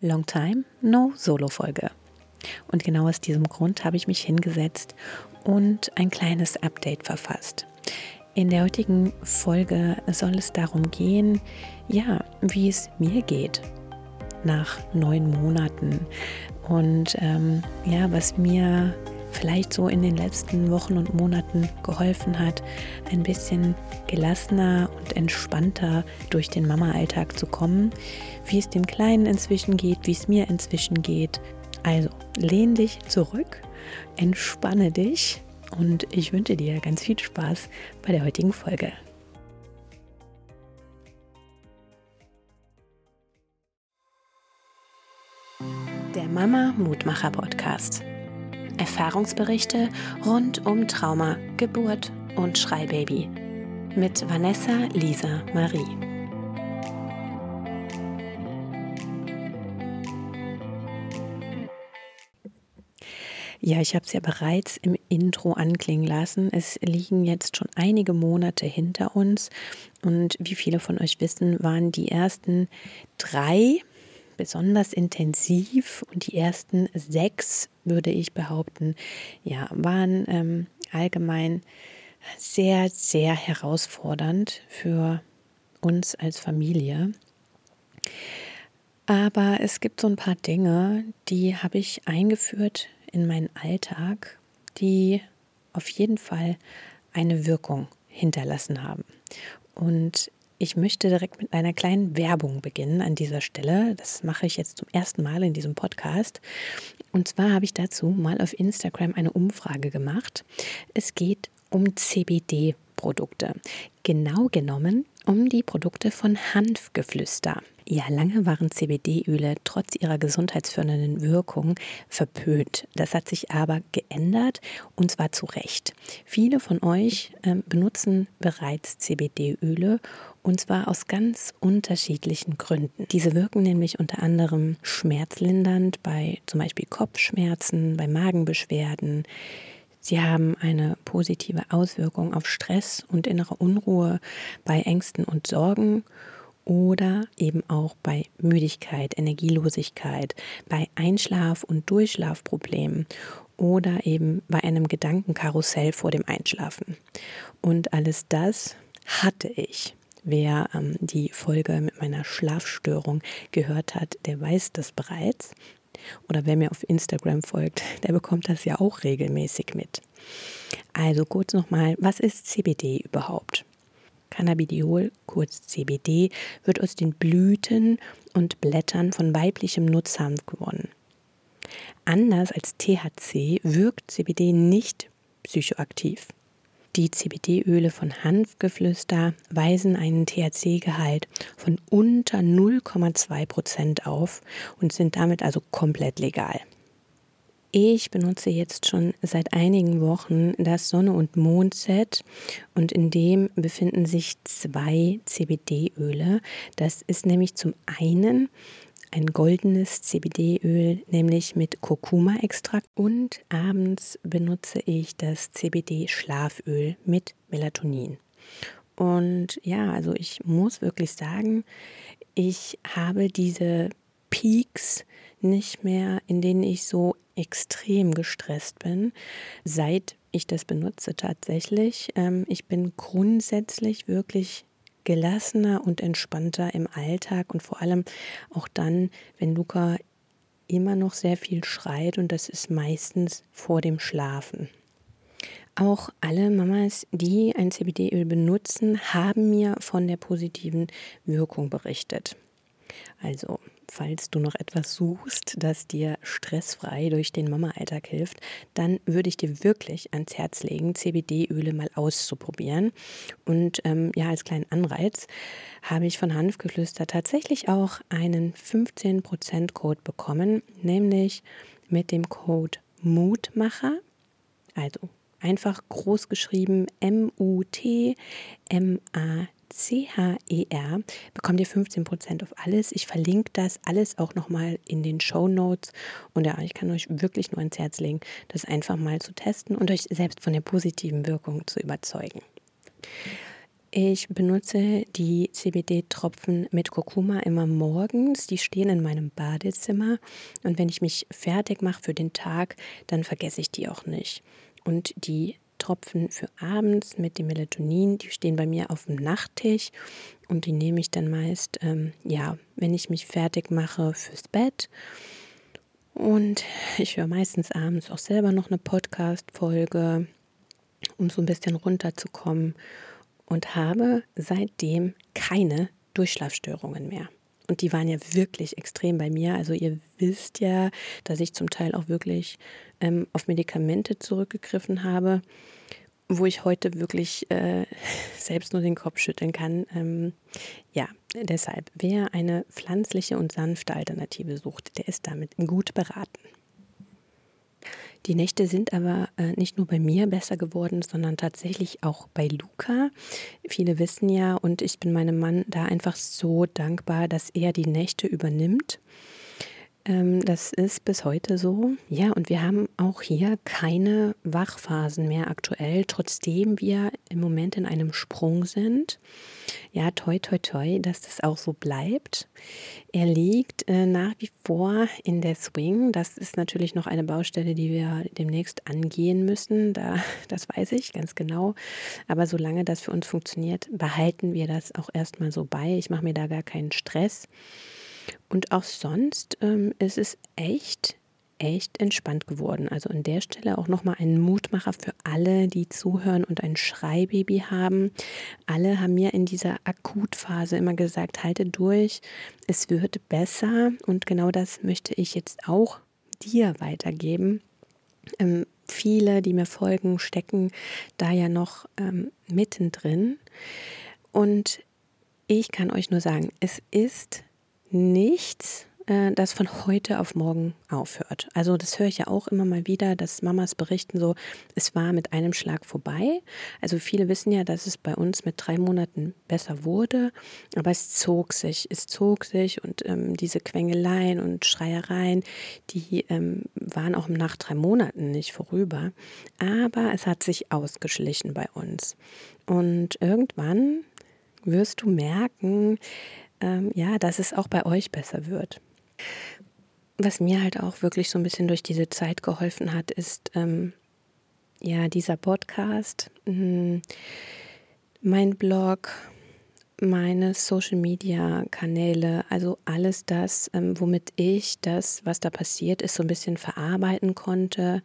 Long Time No Solo-Folge. Und genau aus diesem Grund habe ich mich hingesetzt und ein kleines Update verfasst. In der heutigen Folge soll es darum gehen, ja, wie es mir geht nach neun Monaten und ähm, ja, was mir vielleicht so in den letzten Wochen und Monaten geholfen hat, ein bisschen gelassener und entspannter durch den Mama-Alltag zu kommen, wie es dem Kleinen inzwischen geht, wie es mir inzwischen geht. Also lehn dich zurück, entspanne dich und ich wünsche dir ganz viel Spaß bei der heutigen Folge. Der Mama Mutmacher Podcast. Erfahrungsberichte rund um Trauma, Geburt und Schreibaby mit Vanessa Lisa Marie. Ja, ich habe es ja bereits im Intro anklingen lassen. Es liegen jetzt schon einige Monate hinter uns und wie viele von euch wissen, waren die ersten drei besonders intensiv und die ersten sechs, würde ich behaupten, ja, waren ähm, allgemein sehr, sehr herausfordernd für uns als Familie. Aber es gibt so ein paar Dinge, die habe ich eingeführt in meinen Alltag, die auf jeden Fall eine Wirkung hinterlassen haben. Und ich möchte direkt mit einer kleinen Werbung beginnen an dieser Stelle. Das mache ich jetzt zum ersten Mal in diesem Podcast. Und zwar habe ich dazu mal auf Instagram eine Umfrage gemacht. Es geht um CBD-Produkte. Genau genommen um die Produkte von Hanfgeflüster. Ja, lange waren CBD-Öle trotz ihrer gesundheitsfördernden Wirkung verpönt. Das hat sich aber geändert und zwar zu Recht. Viele von euch äh, benutzen bereits CBD-Öle und zwar aus ganz unterschiedlichen Gründen. Diese wirken nämlich unter anderem schmerzlindernd bei zum Beispiel Kopfschmerzen, bei Magenbeschwerden. Sie haben eine positive Auswirkung auf Stress und innere Unruhe bei Ängsten und Sorgen oder eben auch bei Müdigkeit, Energielosigkeit, bei Einschlaf- und Durchschlafproblemen oder eben bei einem Gedankenkarussell vor dem Einschlafen. Und alles das hatte ich. Wer ähm, die Folge mit meiner Schlafstörung gehört hat, der weiß das bereits. Oder wer mir auf Instagram folgt, der bekommt das ja auch regelmäßig mit. Also kurz nochmal, was ist CBD überhaupt? Cannabidiol, kurz CBD, wird aus den Blüten und Blättern von weiblichem Nutzhanf gewonnen. Anders als THC wirkt CBD nicht psychoaktiv. Die CBD-Öle von Hanfgeflüster weisen einen THC-Gehalt von unter 0,2 Prozent auf und sind damit also komplett legal. Ich benutze jetzt schon seit einigen Wochen das Sonne- und Mond-Set und in dem befinden sich zwei CBD-Öle. Das ist nämlich zum einen ein goldenes CBD-Öl, nämlich mit Kurkuma-Extrakt. Und abends benutze ich das CBD-Schlaföl mit Melatonin. Und ja, also ich muss wirklich sagen, ich habe diese Peaks nicht mehr, in denen ich so extrem gestresst bin, seit ich das benutze tatsächlich. Ähm, ich bin grundsätzlich wirklich gelassener und entspannter im Alltag und vor allem auch dann, wenn Luca immer noch sehr viel schreit und das ist meistens vor dem Schlafen. Auch alle Mamas, die ein CBD-Öl benutzen, haben mir von der positiven Wirkung berichtet. Also falls du noch etwas suchst, das dir stressfrei durch den Mama-Alltag hilft, dann würde ich dir wirklich ans Herz legen, CBD-Öle mal auszuprobieren. Und ähm, ja, als kleinen Anreiz habe ich von Hanfgeflüster tatsächlich auch einen 15% Code bekommen, nämlich mit dem Code Mutmacher, also einfach groß geschrieben M-U-T-M-A-T. C-H-E-R bekommt ihr 15% auf alles. Ich verlinke das alles auch nochmal in den Show Notes. Und ja, ich kann euch wirklich nur ans Herz legen, das einfach mal zu testen und euch selbst von der positiven Wirkung zu überzeugen. Ich benutze die CBD-Tropfen mit Kurkuma immer morgens. Die stehen in meinem Badezimmer. Und wenn ich mich fertig mache für den Tag, dann vergesse ich die auch nicht. Und die Tropfen für abends mit dem Melatonin, die stehen bei mir auf dem Nachttisch. Und die nehme ich dann meist, ähm, ja, wenn ich mich fertig mache fürs Bett. Und ich höre meistens abends auch selber noch eine Podcast-Folge, um so ein bisschen runterzukommen und habe seitdem keine Durchschlafstörungen mehr. Und die waren ja wirklich extrem bei mir. Also ihr wisst ja, dass ich zum Teil auch wirklich ähm, auf Medikamente zurückgegriffen habe, wo ich heute wirklich äh, selbst nur den Kopf schütteln kann. Ähm, ja, deshalb, wer eine pflanzliche und sanfte Alternative sucht, der ist damit gut beraten. Die Nächte sind aber äh, nicht nur bei mir besser geworden, sondern tatsächlich auch bei Luca. Viele wissen ja, und ich bin meinem Mann da einfach so dankbar, dass er die Nächte übernimmt. Ähm, das ist bis heute so. Ja, und wir haben auch hier keine Wachphasen mehr aktuell, trotzdem wir im Moment in einem Sprung sind. Ja, toi, toi, toi, dass das auch so bleibt. Er liegt äh, nach wie vor in der Swing. Das ist natürlich noch eine Baustelle, die wir demnächst angehen müssen. Da, das weiß ich ganz genau. Aber solange das für uns funktioniert, behalten wir das auch erstmal so bei. Ich mache mir da gar keinen Stress. Und auch sonst ähm, ist es echt, echt entspannt geworden. Also an der Stelle auch nochmal ein Mutmacher für alle, die zuhören und ein Schreibaby haben. Alle haben mir in dieser Akutphase immer gesagt, halte durch, es wird besser. Und genau das möchte ich jetzt auch dir weitergeben. Ähm, viele, die mir folgen, stecken da ja noch ähm, mittendrin. Und ich kann euch nur sagen, es ist nichts, äh, das von heute auf morgen aufhört. Also das höre ich ja auch immer mal wieder, dass Mamas berichten so, es war mit einem Schlag vorbei. Also viele wissen ja, dass es bei uns mit drei Monaten besser wurde, aber es zog sich, es zog sich und ähm, diese Quengeleien und Schreiereien, die ähm, waren auch nach drei Monaten nicht vorüber, aber es hat sich ausgeschlichen bei uns. Und irgendwann wirst du merken, ähm, ja, dass es auch bei euch besser wird. Was mir halt auch wirklich so ein bisschen durch diese Zeit geholfen hat, ist ähm, ja dieser Podcast, mh, mein Blog, meine Social-Media-Kanäle, also alles das, ähm, womit ich das, was da passiert ist, so ein bisschen verarbeiten konnte.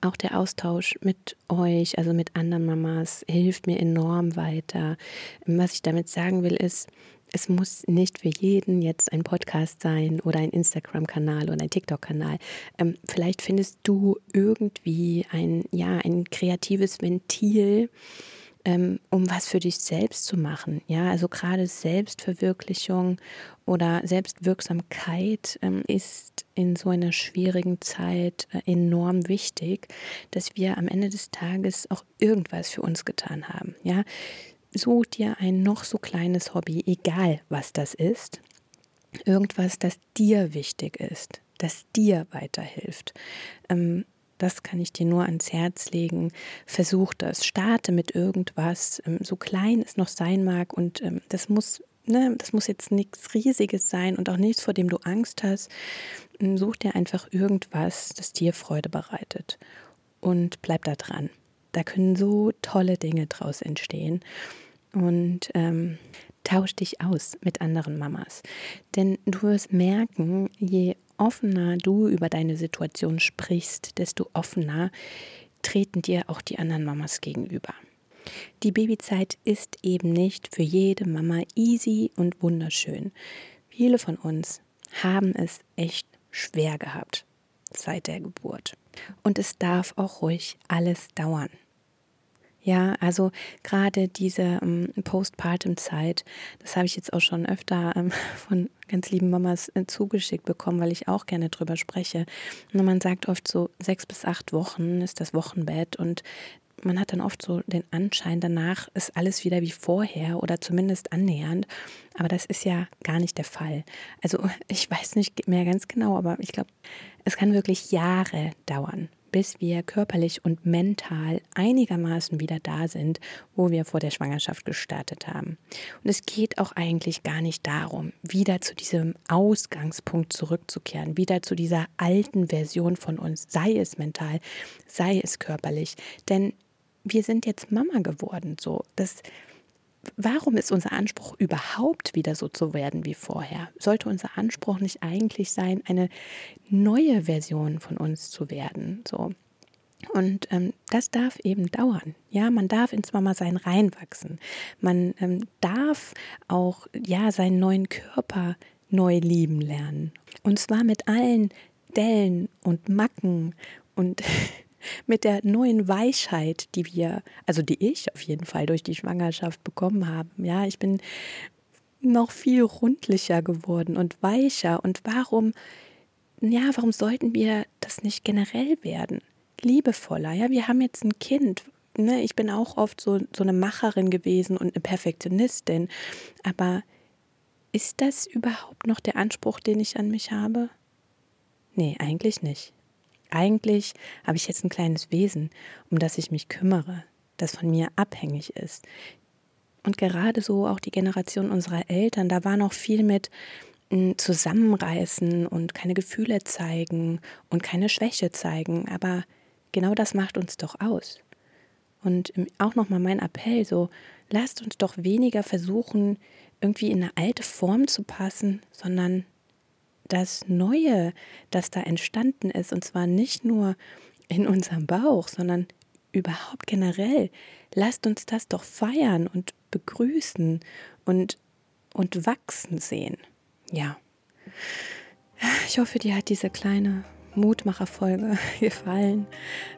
Auch der Austausch mit euch, also mit anderen Mamas, hilft mir enorm weiter. Was ich damit sagen will, ist, es muss nicht für jeden jetzt ein Podcast sein oder ein Instagram-Kanal oder ein TikTok-Kanal. Ähm, vielleicht findest du irgendwie ein, ja, ein kreatives Ventil, ähm, um was für dich selbst zu machen. Ja, also gerade Selbstverwirklichung oder Selbstwirksamkeit ähm, ist in so einer schwierigen Zeit äh, enorm wichtig, dass wir am Ende des Tages auch irgendwas für uns getan haben. Ja, Such dir ein noch so kleines Hobby, egal was das ist. Irgendwas, das dir wichtig ist, das dir weiterhilft. Ähm, das kann ich dir nur ans Herz legen. Versuch das. Starte mit irgendwas, ähm, so klein es noch sein mag. Und ähm, das muss, ne, das muss jetzt nichts Riesiges sein und auch nichts, vor dem du Angst hast. Ähm, such dir einfach irgendwas, das dir Freude bereitet. Und bleib da dran. Da können so tolle Dinge draus entstehen und ähm, tausch dich aus mit anderen Mamas. Denn du wirst merken, je offener du über deine Situation sprichst, desto offener treten dir auch die anderen Mamas gegenüber. Die Babyzeit ist eben nicht für jede Mama easy und wunderschön. Viele von uns haben es echt schwer gehabt seit der Geburt. Und es darf auch ruhig alles dauern. Ja, also gerade diese ähm, Postpartum-Zeit, das habe ich jetzt auch schon öfter ähm, von ganz lieben Mamas äh, zugeschickt bekommen, weil ich auch gerne drüber spreche. Und man sagt oft so, sechs bis acht Wochen ist das Wochenbett und man hat dann oft so den Anschein, danach ist alles wieder wie vorher oder zumindest annähernd. Aber das ist ja gar nicht der Fall. Also ich weiß nicht mehr ganz genau, aber ich glaube, es kann wirklich Jahre dauern, bis wir körperlich und mental einigermaßen wieder da sind, wo wir vor der Schwangerschaft gestartet haben. Und es geht auch eigentlich gar nicht darum, wieder zu diesem Ausgangspunkt zurückzukehren, wieder zu dieser alten Version von uns, sei es mental, sei es körperlich. Denn wir sind jetzt Mama geworden, so. Das, warum ist unser Anspruch überhaupt wieder so zu werden wie vorher? Sollte unser Anspruch nicht eigentlich sein, eine neue Version von uns zu werden? So. Und ähm, das darf eben dauern. Ja, man darf ins Mama-Sein reinwachsen. Man ähm, darf auch ja seinen neuen Körper neu lieben lernen. Und zwar mit allen Dellen und Macken und mit der neuen Weichheit, die wir, also die ich auf jeden Fall durch die Schwangerschaft bekommen habe. Ja, ich bin noch viel rundlicher geworden und weicher. Und warum, ja, warum sollten wir das nicht generell werden? Liebevoller. Ja, wir haben jetzt ein Kind. Ne? Ich bin auch oft so, so eine Macherin gewesen und eine Perfektionistin. Aber ist das überhaupt noch der Anspruch, den ich an mich habe? Nee, eigentlich nicht. Eigentlich habe ich jetzt ein kleines Wesen, um das ich mich kümmere, das von mir abhängig ist. Und gerade so auch die Generation unserer Eltern, da war noch viel mit hm, Zusammenreißen und keine Gefühle zeigen und keine Schwäche zeigen. Aber genau das macht uns doch aus. Und auch nochmal mein Appell, so lasst uns doch weniger versuchen, irgendwie in eine alte Form zu passen, sondern das Neue, das da entstanden ist, und zwar nicht nur in unserem Bauch, sondern überhaupt generell, lasst uns das doch feiern und begrüßen und, und wachsen sehen. Ja. Ich hoffe, dir hat diese kleine Mutmacherfolge gefallen.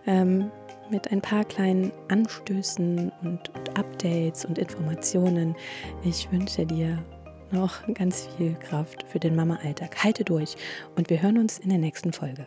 Ähm, mit ein paar kleinen Anstößen und, und Updates und Informationen. Ich wünsche dir noch ganz viel Kraft für den Mama-Alltag. Halte durch und wir hören uns in der nächsten Folge.